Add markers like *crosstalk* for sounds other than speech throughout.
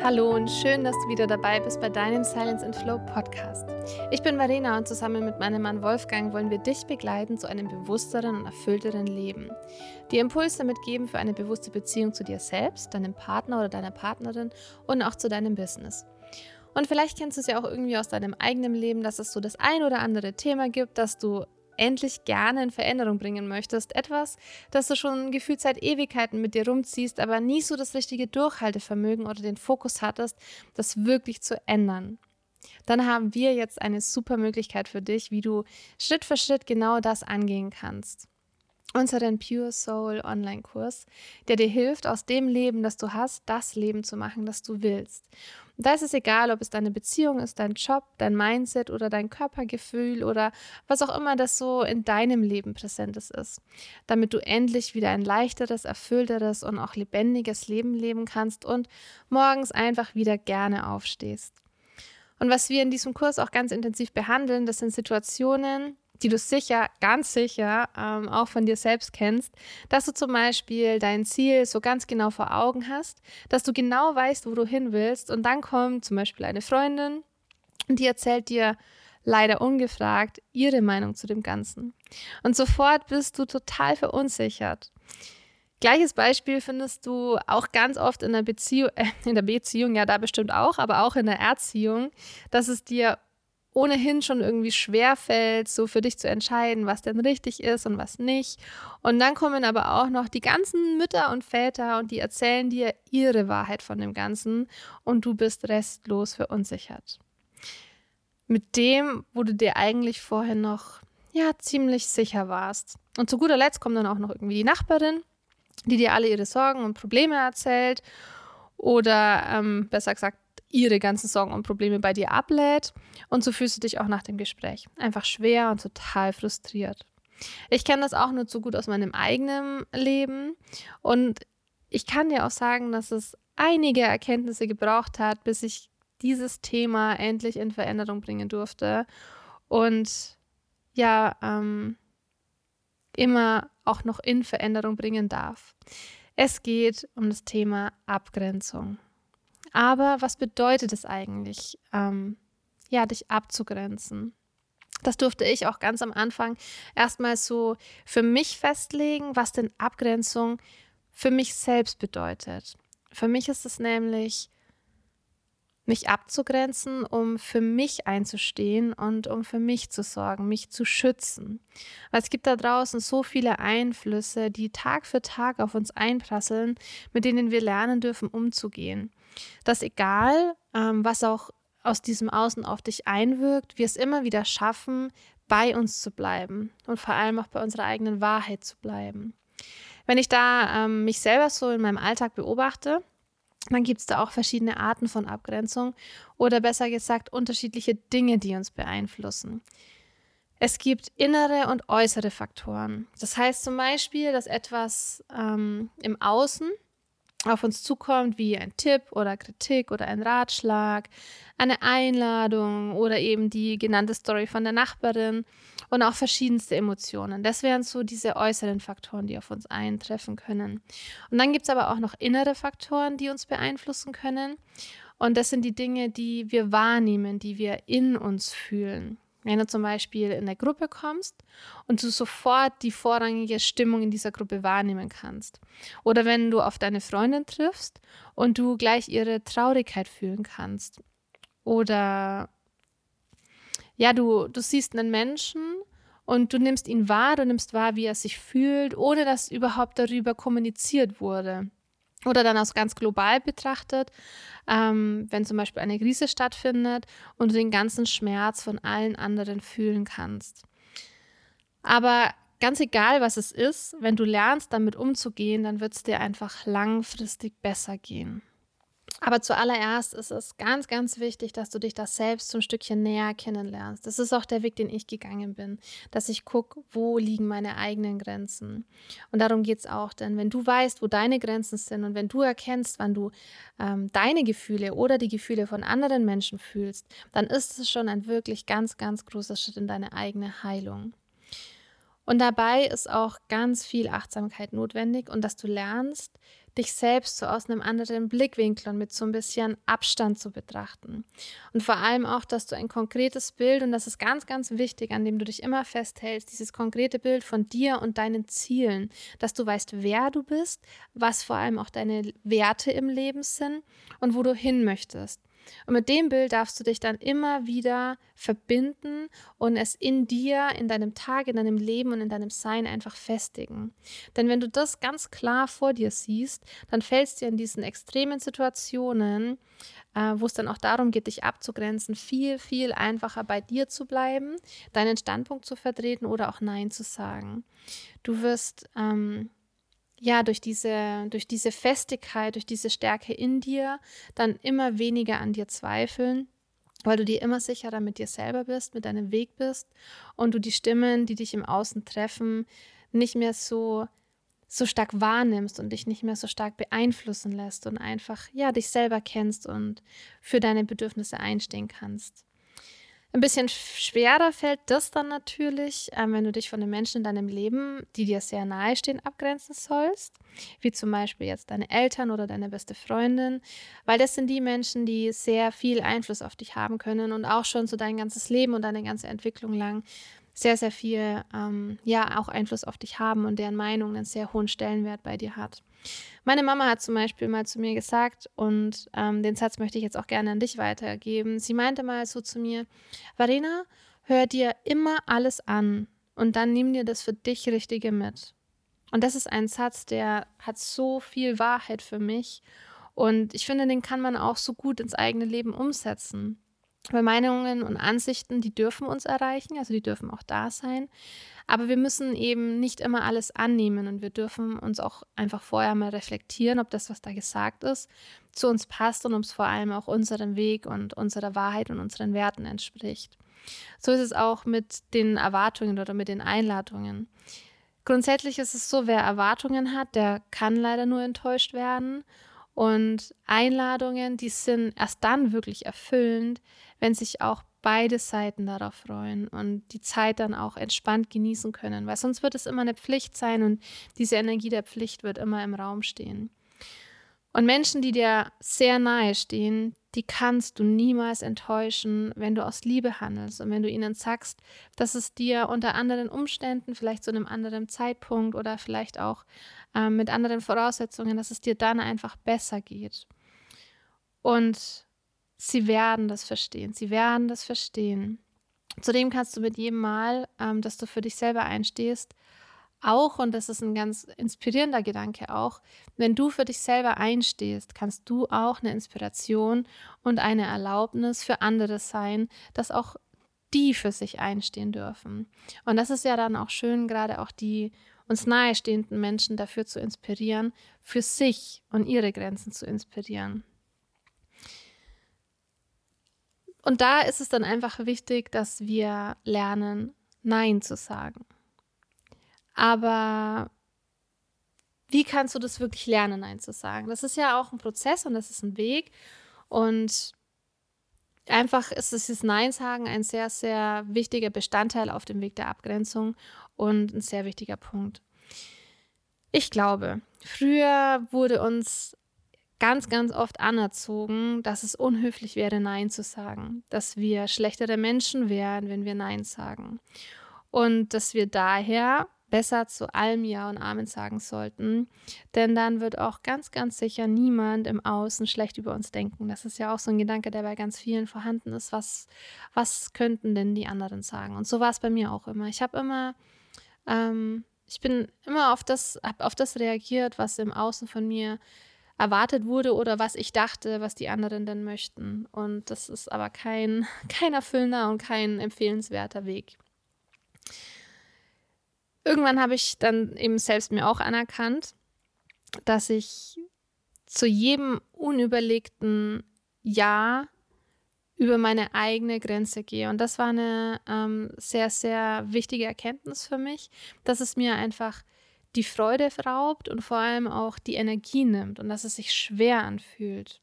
Hallo und schön, dass du wieder dabei bist bei deinem Silence and Flow Podcast. Ich bin Marina und zusammen mit meinem Mann Wolfgang wollen wir dich begleiten zu einem bewussteren und erfüllteren Leben. Dir Impulse mitgeben für eine bewusste Beziehung zu dir selbst, deinem Partner oder deiner Partnerin und auch zu deinem Business. Und vielleicht kennst du es ja auch irgendwie aus deinem eigenen Leben, dass es so das ein oder andere Thema gibt, das du endlich gerne in Veränderung bringen möchtest. Etwas, das du schon gefühlt seit Ewigkeiten mit dir rumziehst, aber nie so das richtige Durchhaltevermögen oder den Fokus hattest, das wirklich zu ändern. Dann haben wir jetzt eine super Möglichkeit für dich, wie du Schritt für Schritt genau das angehen kannst unseren Pure Soul Online-Kurs, der dir hilft, aus dem Leben, das du hast, das Leben zu machen, das du willst. Da ist es egal, ob es deine Beziehung ist, dein Job, dein Mindset oder dein Körpergefühl oder was auch immer das so in deinem Leben präsentes ist, damit du endlich wieder ein leichteres, erfüllteres und auch lebendiges Leben leben kannst und morgens einfach wieder gerne aufstehst. Und was wir in diesem Kurs auch ganz intensiv behandeln, das sind Situationen, die du sicher, ganz sicher ähm, auch von dir selbst kennst, dass du zum Beispiel dein Ziel so ganz genau vor Augen hast, dass du genau weißt, wo du hin willst und dann kommt zum Beispiel eine Freundin und die erzählt dir leider ungefragt ihre Meinung zu dem Ganzen. Und sofort bist du total verunsichert. Gleiches Beispiel findest du auch ganz oft in der Beziehung, *laughs* äh, in der Beziehung, ja, da bestimmt auch, aber auch in der Erziehung, dass es dir ohnehin schon irgendwie schwer fällt, so für dich zu entscheiden, was denn richtig ist und was nicht. Und dann kommen aber auch noch die ganzen Mütter und Väter und die erzählen dir ihre Wahrheit von dem Ganzen und du bist restlos verunsichert. Mit dem, wo du dir eigentlich vorher noch ja ziemlich sicher warst. Und zu guter Letzt kommt dann auch noch irgendwie die Nachbarin, die dir alle ihre Sorgen und Probleme erzählt oder ähm, besser gesagt ihre ganzen Sorgen und Probleme bei dir ablädt und so fühlst du dich auch nach dem Gespräch einfach schwer und total frustriert. Ich kenne das auch nur zu gut aus meinem eigenen Leben und ich kann dir auch sagen, dass es einige Erkenntnisse gebraucht hat, bis ich dieses Thema endlich in Veränderung bringen durfte und ja, ähm, immer auch noch in Veränderung bringen darf. Es geht um das Thema Abgrenzung. Aber was bedeutet es eigentlich, ähm, ja, dich abzugrenzen? Das durfte ich auch ganz am Anfang erstmal so für mich festlegen, was denn Abgrenzung für mich selbst bedeutet. Für mich ist es nämlich mich abzugrenzen, um für mich einzustehen und um für mich zu sorgen, mich zu schützen. Weil es gibt da draußen so viele Einflüsse, die Tag für Tag auf uns einprasseln, mit denen wir lernen dürfen, umzugehen. Dass egal, ähm, was auch aus diesem Außen auf dich einwirkt, wir es immer wieder schaffen, bei uns zu bleiben und vor allem auch bei unserer eigenen Wahrheit zu bleiben. Wenn ich da ähm, mich selber so in meinem Alltag beobachte, dann gibt es da auch verschiedene Arten von Abgrenzung oder besser gesagt unterschiedliche Dinge, die uns beeinflussen. Es gibt innere und äußere Faktoren. Das heißt zum Beispiel, dass etwas ähm, im Außen auf uns zukommt, wie ein Tipp oder Kritik oder ein Ratschlag, eine Einladung oder eben die genannte Story von der Nachbarin und auch verschiedenste Emotionen. Das wären so diese äußeren Faktoren, die auf uns eintreffen können. Und dann gibt es aber auch noch innere Faktoren, die uns beeinflussen können. Und das sind die Dinge, die wir wahrnehmen, die wir in uns fühlen. Wenn du zum Beispiel in der Gruppe kommst und du sofort die vorrangige Stimmung in dieser Gruppe wahrnehmen kannst. Oder wenn du auf deine Freundin triffst und du gleich ihre Traurigkeit fühlen kannst. Oder ja, du, du siehst einen Menschen und du nimmst ihn wahr, du nimmst wahr, wie er sich fühlt, ohne dass überhaupt darüber kommuniziert wurde. Oder dann auch ganz global betrachtet, ähm, wenn zum Beispiel eine Krise stattfindet und du den ganzen Schmerz von allen anderen fühlen kannst. Aber ganz egal, was es ist, wenn du lernst, damit umzugehen, dann wird es dir einfach langfristig besser gehen. Aber zuallererst ist es ganz, ganz wichtig, dass du dich das selbst ein Stückchen näher kennenlernst. Das ist auch der Weg, den ich gegangen bin, dass ich gucke, wo liegen meine eigenen Grenzen. Und darum geht es auch, denn wenn du weißt, wo deine Grenzen sind und wenn du erkennst, wann du ähm, deine Gefühle oder die Gefühle von anderen Menschen fühlst, dann ist es schon ein wirklich ganz, ganz großer Schritt in deine eigene Heilung. Und dabei ist auch ganz viel Achtsamkeit notwendig und dass du lernst, dich selbst so aus einem anderen Blickwinkel und mit so ein bisschen Abstand zu betrachten. Und vor allem auch, dass du ein konkretes Bild, und das ist ganz, ganz wichtig, an dem du dich immer festhältst, dieses konkrete Bild von dir und deinen Zielen, dass du weißt, wer du bist, was vor allem auch deine Werte im Leben sind und wo du hin möchtest. Und mit dem Bild darfst du dich dann immer wieder verbinden und es in dir, in deinem Tag, in deinem Leben und in deinem Sein einfach festigen. Denn wenn du das ganz klar vor dir siehst, dann fällst dir in diesen extremen Situationen, äh, wo es dann auch darum geht, dich abzugrenzen, viel, viel einfacher bei dir zu bleiben, deinen Standpunkt zu vertreten oder auch Nein zu sagen. Du wirst ähm, ja, durch diese, durch diese Festigkeit, durch diese Stärke in dir, dann immer weniger an dir zweifeln, weil du dir immer sicherer mit dir selber bist, mit deinem Weg bist und du die Stimmen, die dich im Außen treffen, nicht mehr so so stark wahrnimmst und dich nicht mehr so stark beeinflussen lässt und einfach ja dich selber kennst und für deine Bedürfnisse einstehen kannst. Ein bisschen schwerer fällt das dann natürlich, ähm, wenn du dich von den Menschen in deinem Leben, die dir sehr nahe stehen, abgrenzen sollst, wie zum Beispiel jetzt deine Eltern oder deine beste Freundin, weil das sind die Menschen, die sehr viel Einfluss auf dich haben können und auch schon so dein ganzes Leben und deine ganze Entwicklung lang sehr, sehr viel, ähm, ja, auch Einfluss auf dich haben und deren Meinung einen sehr hohen Stellenwert bei dir hat. Meine Mama hat zum Beispiel mal zu mir gesagt, und ähm, den Satz möchte ich jetzt auch gerne an dich weitergeben. Sie meinte mal so zu mir, Varena, hör dir immer alles an und dann nimm dir das für dich Richtige mit. Und das ist ein Satz, der hat so viel Wahrheit für mich. Und ich finde, den kann man auch so gut ins eigene Leben umsetzen. Weil Meinungen und Ansichten, die dürfen uns erreichen, also die dürfen auch da sein. Aber wir müssen eben nicht immer alles annehmen und wir dürfen uns auch einfach vorher mal reflektieren, ob das, was da gesagt ist, zu uns passt und ob es vor allem auch unserem Weg und unserer Wahrheit und unseren Werten entspricht. So ist es auch mit den Erwartungen oder mit den Einladungen. Grundsätzlich ist es so, wer Erwartungen hat, der kann leider nur enttäuscht werden. Und Einladungen, die sind erst dann wirklich erfüllend, wenn sich auch beide Seiten darauf freuen und die Zeit dann auch entspannt genießen können, weil sonst wird es immer eine Pflicht sein und diese Energie der Pflicht wird immer im Raum stehen. Und Menschen, die dir sehr nahe stehen, die kannst du niemals enttäuschen, wenn du aus Liebe handelst und wenn du ihnen sagst, dass es dir unter anderen Umständen, vielleicht zu einem anderen Zeitpunkt oder vielleicht auch äh, mit anderen Voraussetzungen, dass es dir dann einfach besser geht. Und sie werden das verstehen. Sie werden das verstehen. Zudem kannst du mit jedem Mal, ähm, dass du für dich selber einstehst, auch, und das ist ein ganz inspirierender Gedanke auch, wenn du für dich selber einstehst, kannst du auch eine Inspiration und eine Erlaubnis für andere sein, dass auch die für sich einstehen dürfen. Und das ist ja dann auch schön, gerade auch die uns nahestehenden Menschen dafür zu inspirieren, für sich und ihre Grenzen zu inspirieren. Und da ist es dann einfach wichtig, dass wir lernen, Nein zu sagen. Aber wie kannst du das wirklich lernen, Nein zu sagen? Das ist ja auch ein Prozess und das ist ein Weg. Und einfach ist das Nein sagen ein sehr, sehr wichtiger Bestandteil auf dem Weg der Abgrenzung und ein sehr wichtiger Punkt. Ich glaube, früher wurde uns ganz, ganz oft anerzogen, dass es unhöflich wäre, Nein zu sagen, dass wir schlechtere Menschen wären, wenn wir Nein sagen und dass wir daher besser zu allem Ja und Amen sagen sollten, denn dann wird auch ganz, ganz sicher niemand im Außen schlecht über uns denken. Das ist ja auch so ein Gedanke, der bei ganz vielen vorhanden ist. Was, was könnten denn die anderen sagen? Und so war es bei mir auch immer. Ich habe immer, ähm, ich bin immer auf das, habe auf das reagiert, was im Außen von mir erwartet wurde oder was ich dachte, was die anderen denn möchten. Und das ist aber kein, *laughs* kein erfüllender und kein empfehlenswerter Weg. Irgendwann habe ich dann eben selbst mir auch anerkannt, dass ich zu jedem unüberlegten Ja über meine eigene Grenze gehe. Und das war eine ähm, sehr, sehr wichtige Erkenntnis für mich, dass es mir einfach die Freude raubt und vor allem auch die Energie nimmt und dass es sich schwer anfühlt.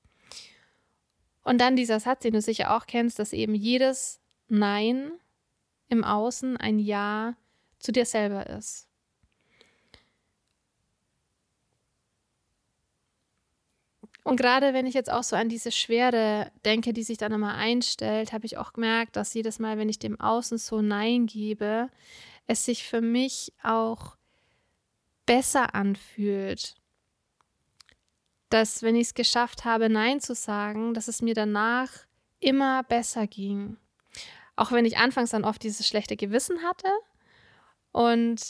Und dann dieser Satz, den du sicher auch kennst, dass eben jedes Nein im Außen ein Ja zu dir selber ist. Und gerade wenn ich jetzt auch so an diese Schwere denke, die sich dann immer einstellt, habe ich auch gemerkt, dass jedes Mal, wenn ich dem Außen so Nein gebe, es sich für mich auch besser anfühlt. Dass, wenn ich es geschafft habe, Nein zu sagen, dass es mir danach immer besser ging. Auch wenn ich anfangs dann oft dieses schlechte Gewissen hatte und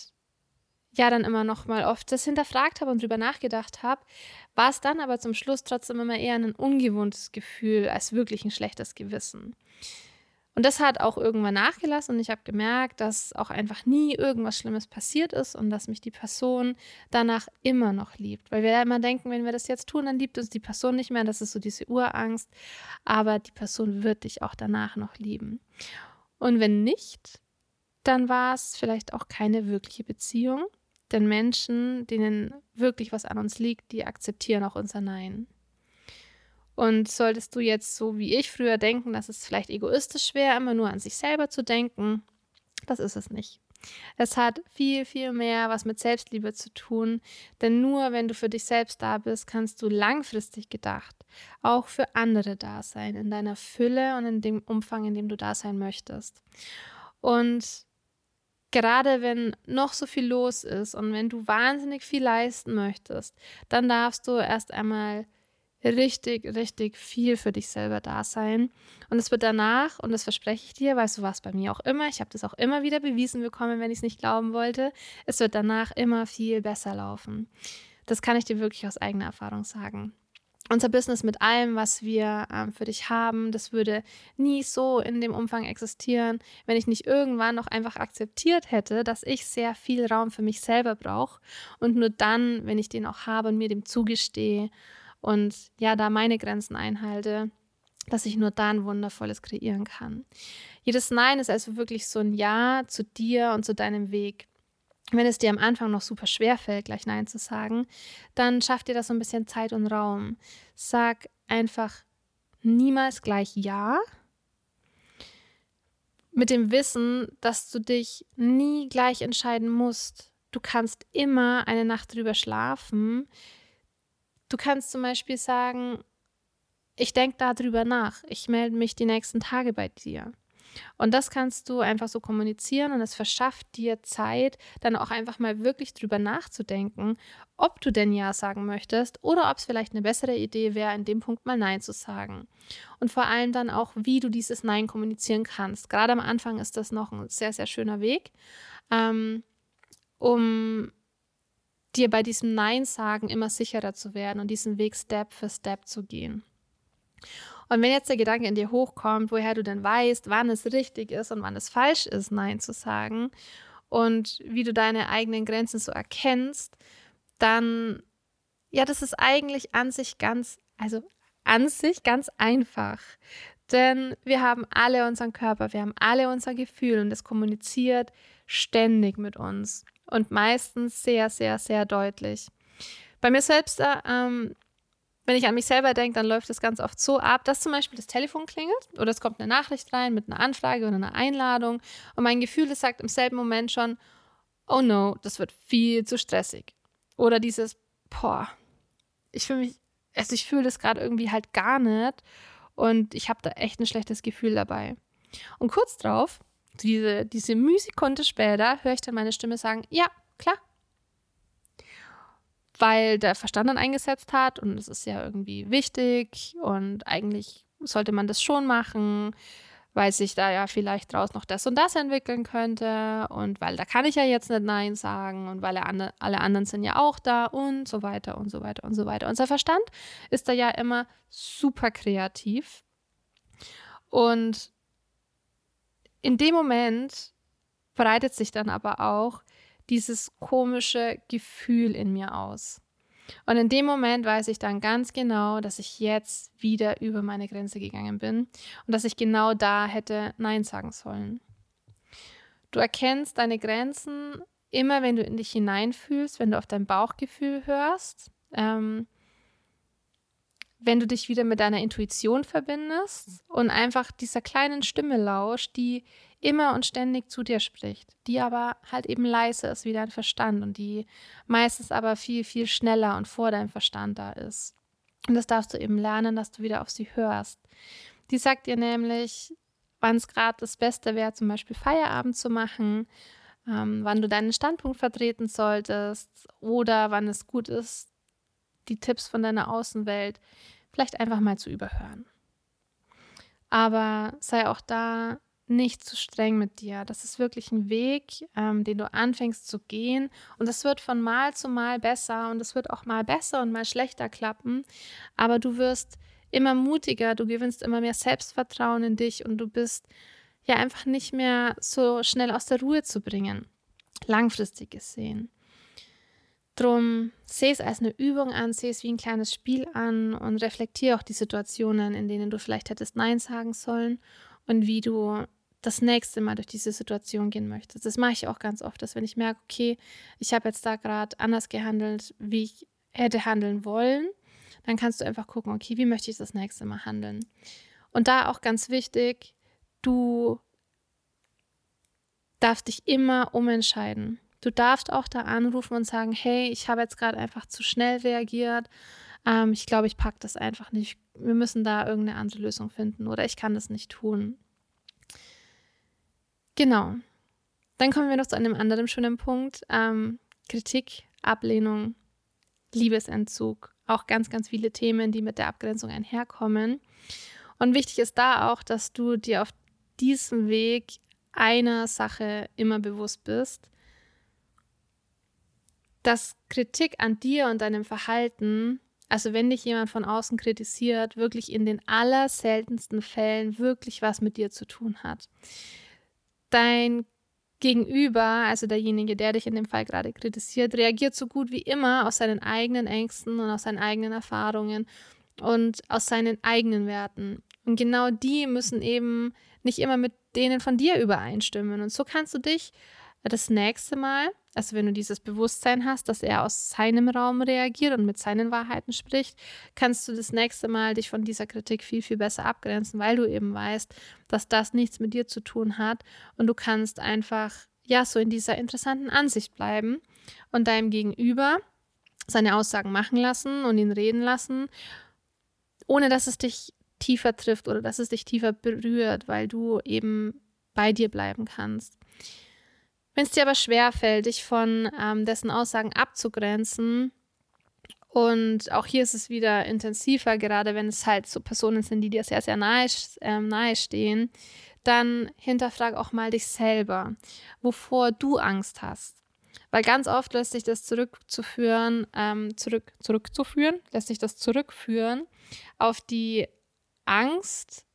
ja dann immer noch mal oft das hinterfragt habe und drüber nachgedacht habe, war es dann aber zum Schluss trotzdem immer eher ein ungewohntes Gefühl als wirklich ein schlechtes Gewissen. Und das hat auch irgendwann nachgelassen und ich habe gemerkt, dass auch einfach nie irgendwas Schlimmes passiert ist und dass mich die Person danach immer noch liebt. Weil wir ja immer denken, wenn wir das jetzt tun, dann liebt uns die Person nicht mehr. Das ist so diese Urangst. Aber die Person wird dich auch danach noch lieben. Und wenn nicht, dann war es vielleicht auch keine wirkliche Beziehung, denn Menschen, denen wirklich was an uns liegt, die akzeptieren auch unser Nein. Und solltest du jetzt so wie ich früher denken, dass es vielleicht egoistisch wäre, immer nur an sich selber zu denken, das ist es nicht. Es hat viel, viel mehr was mit Selbstliebe zu tun, denn nur wenn du für dich selbst da bist, kannst du langfristig gedacht auch für andere da sein, in deiner Fülle und in dem Umfang, in dem du da sein möchtest. Und gerade wenn noch so viel los ist und wenn du wahnsinnig viel leisten möchtest, dann darfst du erst einmal richtig, richtig viel für dich selber da sein. Und es wird danach, und das verspreche ich dir, weil so war es bei mir auch immer, ich habe das auch immer wieder bewiesen bekommen, wenn ich es nicht glauben wollte, es wird danach immer viel besser laufen. Das kann ich dir wirklich aus eigener Erfahrung sagen unser Business mit allem, was wir ähm, für dich haben, das würde nie so in dem Umfang existieren, wenn ich nicht irgendwann noch einfach akzeptiert hätte, dass ich sehr viel Raum für mich selber brauche und nur dann, wenn ich den auch habe und mir dem zugestehe und ja, da meine Grenzen einhalte, dass ich nur dann Wundervolles kreieren kann. Jedes Nein ist also wirklich so ein Ja zu dir und zu deinem Weg wenn es dir am Anfang noch super schwer fällt, gleich Nein zu sagen, dann schaff dir das so ein bisschen Zeit und Raum. Sag einfach niemals gleich Ja. Mit dem Wissen, dass du dich nie gleich entscheiden musst. Du kannst immer eine Nacht drüber schlafen. Du kannst zum Beispiel sagen, ich denke darüber nach. Ich melde mich die nächsten Tage bei dir. Und das kannst du einfach so kommunizieren und es verschafft dir Zeit, dann auch einfach mal wirklich drüber nachzudenken, ob du denn Ja sagen möchtest oder ob es vielleicht eine bessere Idee wäre, in dem Punkt mal Nein zu sagen. Und vor allem dann auch, wie du dieses Nein kommunizieren kannst. Gerade am Anfang ist das noch ein sehr, sehr schöner Weg, ähm, um dir bei diesem Nein sagen immer sicherer zu werden und diesen Weg Step für Step zu gehen. Und wenn jetzt der Gedanke in dir hochkommt, woher du denn weißt, wann es richtig ist und wann es falsch ist, Nein zu sagen und wie du deine eigenen Grenzen so erkennst, dann, ja, das ist eigentlich an sich ganz, also an sich ganz einfach. Denn wir haben alle unseren Körper, wir haben alle unser Gefühl und es kommuniziert ständig mit uns und meistens sehr, sehr, sehr deutlich. Bei mir selbst ähm, wenn ich an mich selber denke, dann läuft es ganz oft so ab, dass zum Beispiel das Telefon klingelt oder es kommt eine Nachricht rein mit einer Anfrage oder einer Einladung und mein Gefühl das sagt im selben Moment schon, oh no, das wird viel zu stressig. Oder dieses, boah, ich fühle mich, also ich fühle das gerade irgendwie halt gar nicht und ich habe da echt ein schlechtes Gefühl dabei. Und kurz drauf, diese, diese Mühsekunde später, höre ich dann meine Stimme sagen, ja, klar, weil der Verstand dann eingesetzt hat und es ist ja irgendwie wichtig und eigentlich sollte man das schon machen, weil sich da ja vielleicht draus noch das und das entwickeln könnte und weil da kann ich ja jetzt nicht Nein sagen und weil alle, anderen sind ja auch da und so weiter und so weiter und so weiter. Unser Verstand ist da ja immer super kreativ und in dem Moment breitet sich dann aber auch dieses komische Gefühl in mir aus. Und in dem Moment weiß ich dann ganz genau, dass ich jetzt wieder über meine Grenze gegangen bin und dass ich genau da hätte Nein sagen sollen. Du erkennst deine Grenzen immer, wenn du in dich hineinfühlst, wenn du auf dein Bauchgefühl hörst, ähm, wenn du dich wieder mit deiner Intuition verbindest und einfach dieser kleinen Stimme lauscht, die immer und ständig zu dir spricht, die aber halt eben leise ist wie dein Verstand und die meistens aber viel, viel schneller und vor deinem Verstand da ist. Und das darfst du eben lernen, dass du wieder auf sie hörst. Die sagt dir nämlich, wann es gerade das Beste wäre, zum Beispiel Feierabend zu machen, ähm, wann du deinen Standpunkt vertreten solltest oder wann es gut ist, die Tipps von deiner Außenwelt vielleicht einfach mal zu überhören. Aber sei auch da nicht zu streng mit dir. Das ist wirklich ein Weg, ähm, den du anfängst zu gehen. Und es wird von Mal zu Mal besser und es wird auch mal besser und mal schlechter klappen. Aber du wirst immer mutiger, du gewinnst immer mehr Selbstvertrauen in dich und du bist ja einfach nicht mehr so schnell aus der Ruhe zu bringen. Langfristig gesehen. Drum sehe es als eine Übung an, sehe es wie ein kleines Spiel an und reflektiere auch die Situationen, in denen du vielleicht hättest Nein sagen sollen und wie du das nächste Mal durch diese Situation gehen möchtest. Das mache ich auch ganz oft, dass wenn ich merke, okay, ich habe jetzt da gerade anders gehandelt, wie ich hätte handeln wollen, dann kannst du einfach gucken, okay, wie möchte ich das nächste Mal handeln. Und da auch ganz wichtig, du darfst dich immer umentscheiden. Du darfst auch da anrufen und sagen, hey, ich habe jetzt gerade einfach zu schnell reagiert. Ähm, ich glaube, ich packe das einfach nicht. Wir müssen da irgendeine andere Lösung finden oder ich kann das nicht tun. Genau. Dann kommen wir noch zu einem anderen schönen Punkt. Ähm, Kritik, Ablehnung, Liebesentzug. Auch ganz, ganz viele Themen, die mit der Abgrenzung einherkommen. Und wichtig ist da auch, dass du dir auf diesem Weg einer Sache immer bewusst bist dass Kritik an dir und deinem Verhalten, also wenn dich jemand von außen kritisiert, wirklich in den allerseltensten Fällen wirklich was mit dir zu tun hat. Dein Gegenüber, also derjenige, der dich in dem Fall gerade kritisiert, reagiert so gut wie immer aus seinen eigenen Ängsten und aus seinen eigenen Erfahrungen und aus seinen eigenen Werten. Und genau die müssen eben nicht immer mit denen von dir übereinstimmen. Und so kannst du dich das nächste Mal, also wenn du dieses Bewusstsein hast, dass er aus seinem Raum reagiert und mit seinen Wahrheiten spricht, kannst du das nächste Mal dich von dieser Kritik viel, viel besser abgrenzen, weil du eben weißt, dass das nichts mit dir zu tun hat und du kannst einfach, ja, so in dieser interessanten Ansicht bleiben und deinem Gegenüber seine Aussagen machen lassen und ihn reden lassen, ohne dass es dich tiefer trifft oder dass es dich tiefer berührt, weil du eben bei dir bleiben kannst. Wenn es dir aber schwerfällt, dich von ähm, dessen Aussagen abzugrenzen, und auch hier ist es wieder intensiver, gerade wenn es halt so Personen sind, die dir sehr, sehr nahe, äh, nahe stehen, dann hinterfrag auch mal dich selber, wovor du Angst hast. Weil ganz oft lässt sich das zurückzuführen, ähm, zurück, zurückzuführen, lässt sich das zurückführen auf die Angst,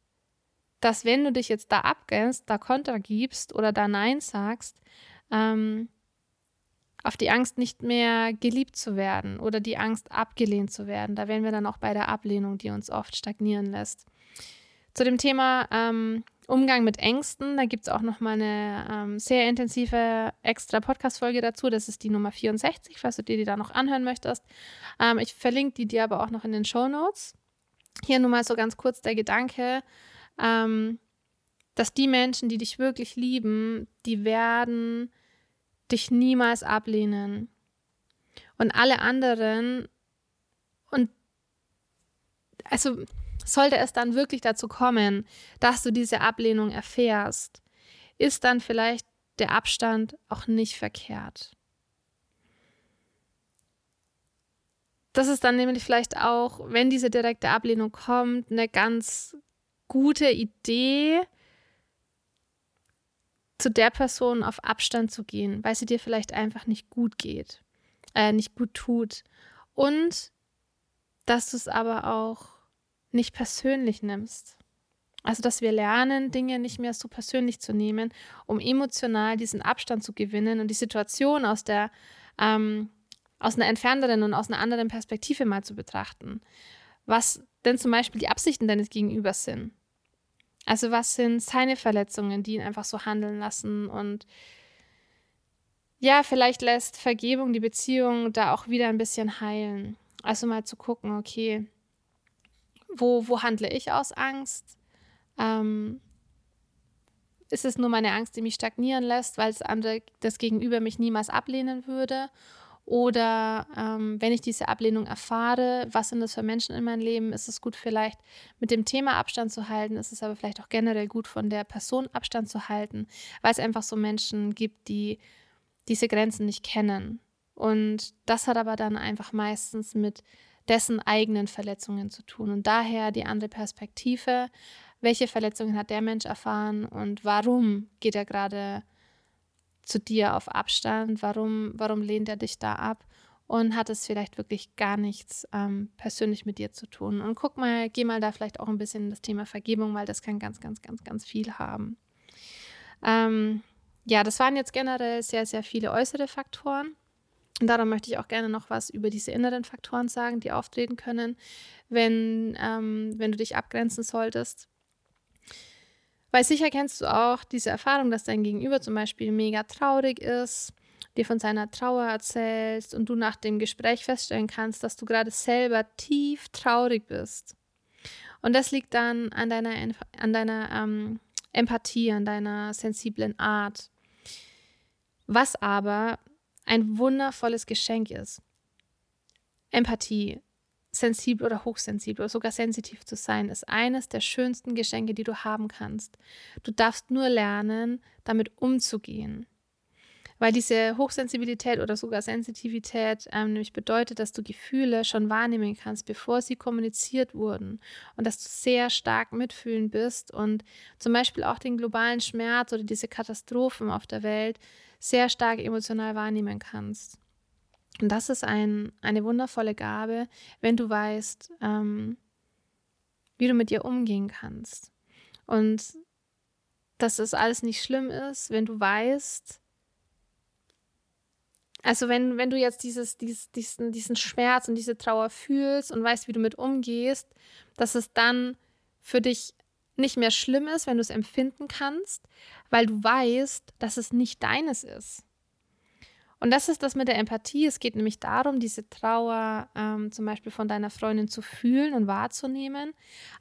dass wenn du dich jetzt da abgrenzt, da Konter gibst oder da Nein sagst, ähm, auf die Angst, nicht mehr geliebt zu werden oder die Angst, abgelehnt zu werden. Da wären wir dann auch bei der Ablehnung, die uns oft stagnieren lässt. Zu dem Thema ähm, Umgang mit Ängsten, da gibt es auch nochmal eine ähm, sehr intensive extra Podcast-Folge dazu. Das ist die Nummer 64, falls du dir die da noch anhören möchtest. Ähm, ich verlinke die dir aber auch noch in den Show Notes. Hier nur mal so ganz kurz der Gedanke, ähm, dass die Menschen, die dich wirklich lieben, die werden dich niemals ablehnen. Und alle anderen, und also sollte es dann wirklich dazu kommen, dass du diese Ablehnung erfährst, ist dann vielleicht der Abstand auch nicht verkehrt. Das ist dann nämlich vielleicht auch, wenn diese direkte Ablehnung kommt, eine ganz gute Idee, zu der Person auf Abstand zu gehen, weil sie dir vielleicht einfach nicht gut geht, äh, nicht gut tut. Und dass du es aber auch nicht persönlich nimmst. Also, dass wir lernen, Dinge nicht mehr so persönlich zu nehmen, um emotional diesen Abstand zu gewinnen und die Situation aus der, ähm, aus einer entfernteren und aus einer anderen Perspektive mal zu betrachten. Was denn zum Beispiel die Absichten deines Gegenübers sind. Also was sind seine Verletzungen, die ihn einfach so handeln lassen und ja, vielleicht lässt Vergebung die Beziehung da auch wieder ein bisschen heilen. Also mal zu gucken, okay, wo, wo handle ich aus Angst? Ähm, ist es nur meine Angst, die mich stagnieren lässt, weil das andere, das Gegenüber mich niemals ablehnen würde? Oder ähm, wenn ich diese Ablehnung erfahre, was sind das für Menschen in meinem Leben? Ist es gut, vielleicht mit dem Thema Abstand zu halten? Ist es aber vielleicht auch generell gut, von der Person Abstand zu halten, weil es einfach so Menschen gibt, die diese Grenzen nicht kennen. Und das hat aber dann einfach meistens mit dessen eigenen Verletzungen zu tun. Und daher die andere Perspektive, welche Verletzungen hat der Mensch erfahren und warum geht er gerade zu dir auf Abstand, warum, warum lehnt er dich da ab und hat es vielleicht wirklich gar nichts ähm, persönlich mit dir zu tun. Und guck mal, geh mal da vielleicht auch ein bisschen in das Thema Vergebung, weil das kann ganz, ganz, ganz, ganz viel haben. Ähm, ja, das waren jetzt generell sehr, sehr viele äußere Faktoren. Und darum möchte ich auch gerne noch was über diese inneren Faktoren sagen, die auftreten können, wenn, ähm, wenn du dich abgrenzen solltest. Weil sicher kennst du auch diese Erfahrung, dass dein Gegenüber zum Beispiel mega traurig ist, dir von seiner Trauer erzählst und du nach dem Gespräch feststellen kannst, dass du gerade selber tief traurig bist. Und das liegt dann an deiner, an deiner ähm, Empathie, an deiner sensiblen Art. Was aber ein wundervolles Geschenk ist. Empathie, sensibel oder hochsensibel oder sogar sensitiv zu sein, ist eines der schönsten Geschenke, die du haben kannst. Du darfst nur lernen, damit umzugehen. Weil diese Hochsensibilität oder sogar Sensitivität ähm, nämlich bedeutet, dass du Gefühle schon wahrnehmen kannst, bevor sie kommuniziert wurden. Und dass du sehr stark mitfühlen bist und zum Beispiel auch den globalen Schmerz oder diese Katastrophen auf der Welt sehr stark emotional wahrnehmen kannst. Und das ist ein, eine wundervolle Gabe, wenn du weißt, ähm, wie du mit ihr umgehen kannst. Und dass es alles nicht schlimm ist, wenn du weißt, also wenn, wenn du jetzt dieses, dieses, diesen, diesen Schmerz und diese Trauer fühlst und weißt, wie du mit umgehst, dass es dann für dich nicht mehr schlimm ist, wenn du es empfinden kannst, weil du weißt, dass es nicht deines ist. Und das ist das mit der Empathie. Es geht nämlich darum, diese Trauer ähm, zum Beispiel von deiner Freundin zu fühlen und wahrzunehmen,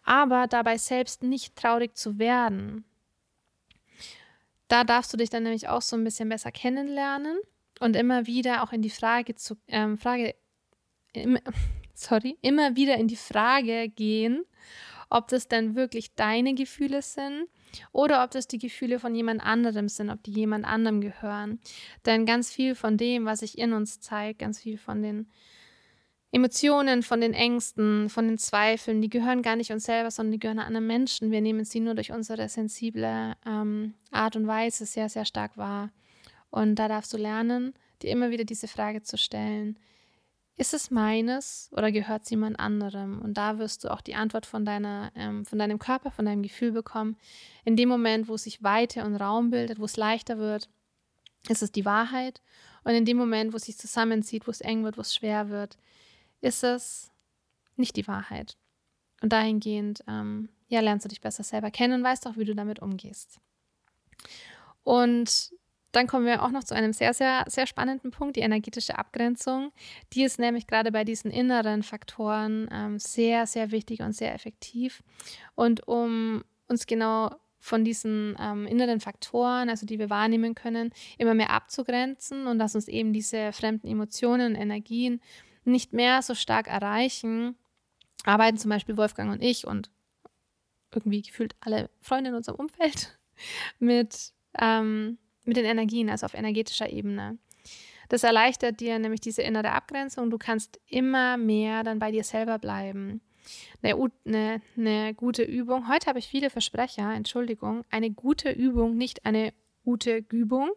aber dabei selbst nicht traurig zu werden. Da darfst du dich dann nämlich auch so ein bisschen besser kennenlernen und immer wieder auch in die Frage zu ähm, Frage im, *laughs* sorry immer wieder in die Frage gehen, ob das denn wirklich deine Gefühle sind oder ob das die Gefühle von jemand anderem sind, ob die jemand anderem gehören. Denn ganz viel von dem, was sich in uns zeigt, ganz viel von den Emotionen, von den Ängsten, von den Zweifeln, die gehören gar nicht uns selber, sondern die gehören anderen Menschen. Wir nehmen sie nur durch unsere sensible ähm, Art und Weise sehr, sehr stark wahr. Und da darfst du lernen, dir immer wieder diese Frage zu stellen, ist es meines oder gehört es jemand anderem? Und da wirst du auch die Antwort von, deiner, ähm, von deinem Körper, von deinem Gefühl bekommen. In dem Moment, wo sich Weite und Raum bildet, wo es leichter wird, ist es die Wahrheit. Und in dem Moment, wo es sich zusammenzieht, wo es eng wird, wo es schwer wird, ist es nicht die Wahrheit. Und dahingehend, ähm, ja, lernst du dich besser selber kennen und weißt auch, wie du damit umgehst. Und dann kommen wir auch noch zu einem sehr, sehr, sehr spannenden Punkt, die energetische Abgrenzung. Die ist nämlich gerade bei diesen inneren Faktoren ähm, sehr, sehr wichtig und sehr effektiv. Und um uns genau von diesen ähm, inneren Faktoren, also die wir wahrnehmen können, immer mehr abzugrenzen und dass uns eben diese fremden Emotionen und Energien nicht mehr so stark erreichen, arbeiten zum Beispiel Wolfgang und ich und irgendwie gefühlt alle Freunde in unserem Umfeld *laughs* mit ähm, mit den Energien, also auf energetischer Ebene. Das erleichtert dir nämlich diese innere Abgrenzung. Du kannst immer mehr dann bei dir selber bleiben. Eine, eine, eine gute Übung. Heute habe ich viele Versprecher, Entschuldigung. Eine gute Übung, nicht eine gute Übung,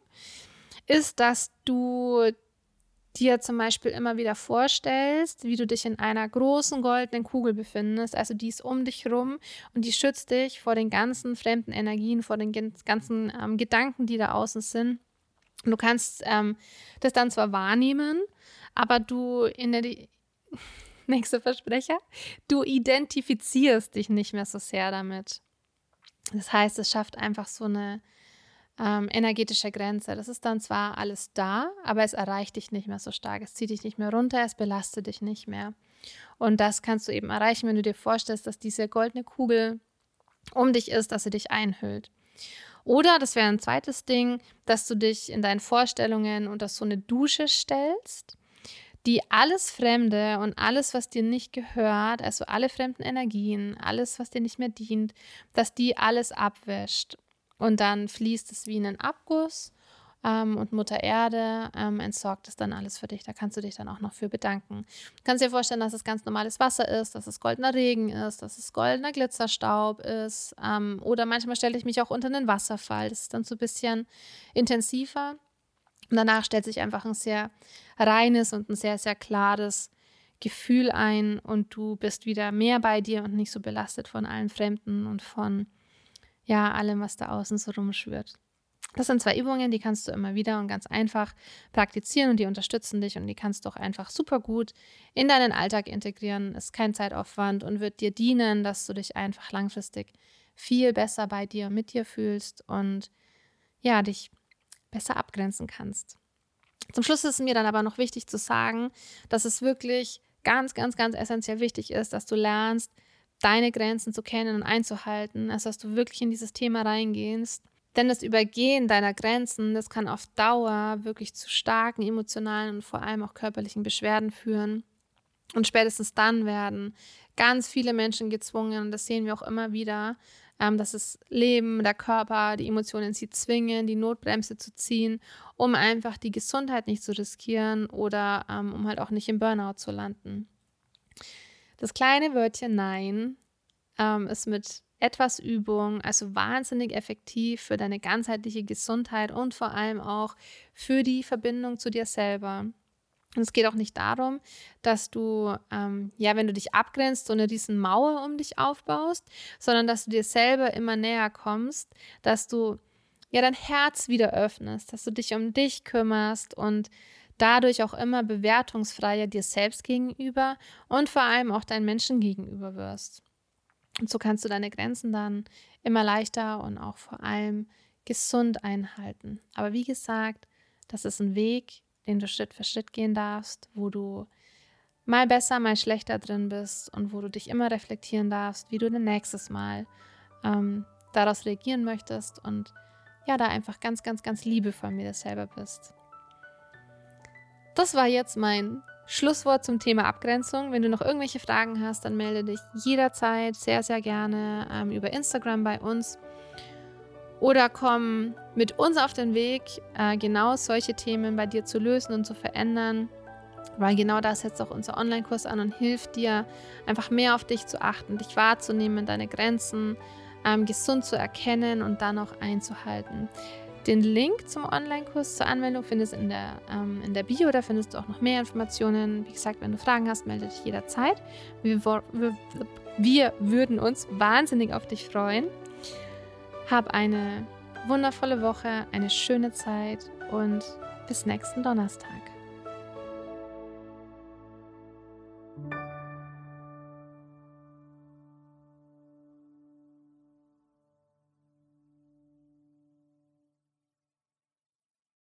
ist, dass du dir zum Beispiel immer wieder vorstellst, wie du dich in einer großen goldenen Kugel befindest, also die ist um dich rum und die schützt dich vor den ganzen fremden Energien, vor den ganzen ähm, Gedanken, die da außen sind. Und du kannst ähm, das dann zwar wahrnehmen, aber du in der *laughs* nächste Versprecher, du identifizierst dich nicht mehr so sehr damit. Das heißt, es schafft einfach so eine ähm, energetische Grenze. Das ist dann zwar alles da, aber es erreicht dich nicht mehr so stark. Es zieht dich nicht mehr runter, es belastet dich nicht mehr. Und das kannst du eben erreichen, wenn du dir vorstellst, dass diese goldene Kugel um dich ist, dass sie dich einhüllt. Oder, das wäre ein zweites Ding, dass du dich in deinen Vorstellungen unter so eine Dusche stellst, die alles Fremde und alles, was dir nicht gehört, also alle fremden Energien, alles, was dir nicht mehr dient, dass die alles abwäscht. Und dann fließt es wie in einen Abguss ähm, und Mutter Erde ähm, entsorgt es dann alles für dich. Da kannst du dich dann auch noch für bedanken. Du kannst dir vorstellen, dass es ganz normales Wasser ist, dass es goldener Regen ist, dass es goldener Glitzerstaub ist. Ähm, oder manchmal stelle ich mich auch unter einen Wasserfall. Das ist dann so ein bisschen intensiver. Und danach stellt sich einfach ein sehr reines und ein sehr, sehr klares Gefühl ein und du bist wieder mehr bei dir und nicht so belastet von allen Fremden und von ja, allem, was da außen so rumschwirrt. Das sind zwei Übungen, die kannst du immer wieder und ganz einfach praktizieren und die unterstützen dich und die kannst du auch einfach super gut in deinen Alltag integrieren. Ist kein Zeitaufwand und wird dir dienen, dass du dich einfach langfristig viel besser bei dir mit dir fühlst und ja, dich besser abgrenzen kannst. Zum Schluss ist es mir dann aber noch wichtig zu sagen, dass es wirklich ganz, ganz, ganz essentiell wichtig ist, dass du lernst, deine Grenzen zu kennen und einzuhalten, also dass du wirklich in dieses Thema reingehst denn das Übergehen deiner Grenzen, das kann auf Dauer wirklich zu starken emotionalen und vor allem auch körperlichen Beschwerden führen. Und spätestens dann werden ganz viele Menschen gezwungen, und das sehen wir auch immer wieder, ähm, dass das Leben, der Körper, die Emotionen sie zwingen, die Notbremse zu ziehen, um einfach die Gesundheit nicht zu riskieren oder ähm, um halt auch nicht im Burnout zu landen. Das kleine Wörtchen Nein ähm, ist mit etwas Übung, also wahnsinnig effektiv für deine ganzheitliche Gesundheit und vor allem auch für die Verbindung zu dir selber. Und es geht auch nicht darum, dass du, ähm, ja, wenn du dich abgrenzt, so eine riesen Mauer um dich aufbaust, sondern dass du dir selber immer näher kommst, dass du ja dein Herz wieder öffnest, dass du dich um dich kümmerst und dadurch auch immer bewertungsfreier dir selbst gegenüber und vor allem auch deinen Menschen gegenüber wirst. Und so kannst du deine Grenzen dann immer leichter und auch vor allem gesund einhalten. Aber wie gesagt, das ist ein Weg, den du Schritt für Schritt gehen darfst, wo du mal besser, mal schlechter drin bist und wo du dich immer reflektieren darfst, wie du dann nächstes Mal ähm, daraus reagieren möchtest und ja, da einfach ganz, ganz, ganz liebevoll mit dir selber bist. Das war jetzt mein Schlusswort zum Thema Abgrenzung. Wenn du noch irgendwelche Fragen hast, dann melde dich jederzeit sehr, sehr gerne ähm, über Instagram bei uns. Oder komm mit uns auf den Weg, äh, genau solche Themen bei dir zu lösen und zu verändern. Weil genau das setzt auch unser Online-Kurs an und hilft dir, einfach mehr auf dich zu achten, dich wahrzunehmen, deine Grenzen ähm, gesund zu erkennen und dann auch einzuhalten. Den Link zum Online-Kurs zur Anwendung findest du in der, ähm, in der Bio. Da findest du auch noch mehr Informationen. Wie gesagt, wenn du Fragen hast, melde dich jederzeit. Wir, wir, wir würden uns wahnsinnig auf dich freuen. Hab eine wundervolle Woche, eine schöne Zeit und bis nächsten Donnerstag.